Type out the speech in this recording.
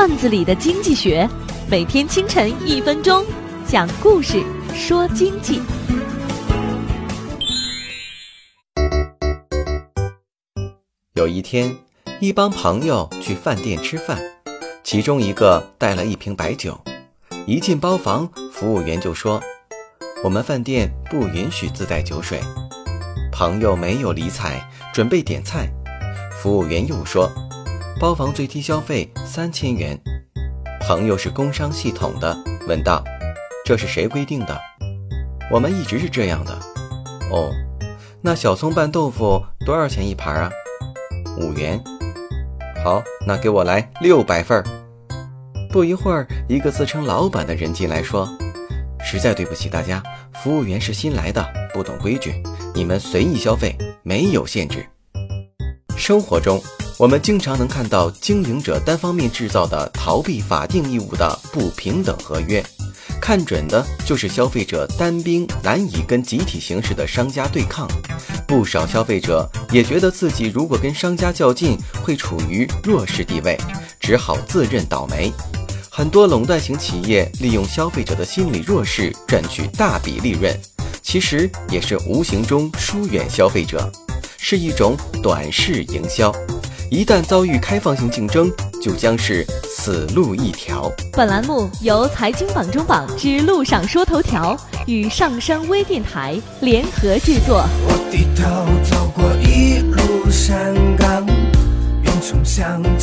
段子里的经济学，每天清晨一分钟，讲故事说经济。有一天，一帮朋友去饭店吃饭，其中一个带了一瓶白酒。一进包房，服务员就说：“我们饭店不允许自带酒水。”朋友没有理睬，准备点菜。服务员又说：“包房最低消费三千元。”朋友是工商系统的，问道：“这是谁规定的？”“我们一直是这样的。”“哦，那小葱拌豆腐多少钱一盘啊？”“五元。”“好，那给我来六百份儿。”不一会儿，一个自称老板的人进来说：“实在对不起大家，服务员是新来的，不懂规矩，你们随意消费，没有限制。”生活中，我们经常能看到经营者单方面制造的逃避法定义务的不平等合约，看准的就是消费者单兵难以跟集体形式的商家对抗。不少消费者也觉得自己如果跟商家较劲，会处于弱势地位，只好自认倒霉。很多垄断型企业利用消费者的心理弱势赚取大笔利润，其实也是无形中疏远消费者，是一种短视营销。一旦遭遇开放性竞争，就将是死路一条。本栏目由财经榜中榜之路上说头条与上山微电台联合制作。我低头走过一路山岗，云冲向沉沦已久的苍。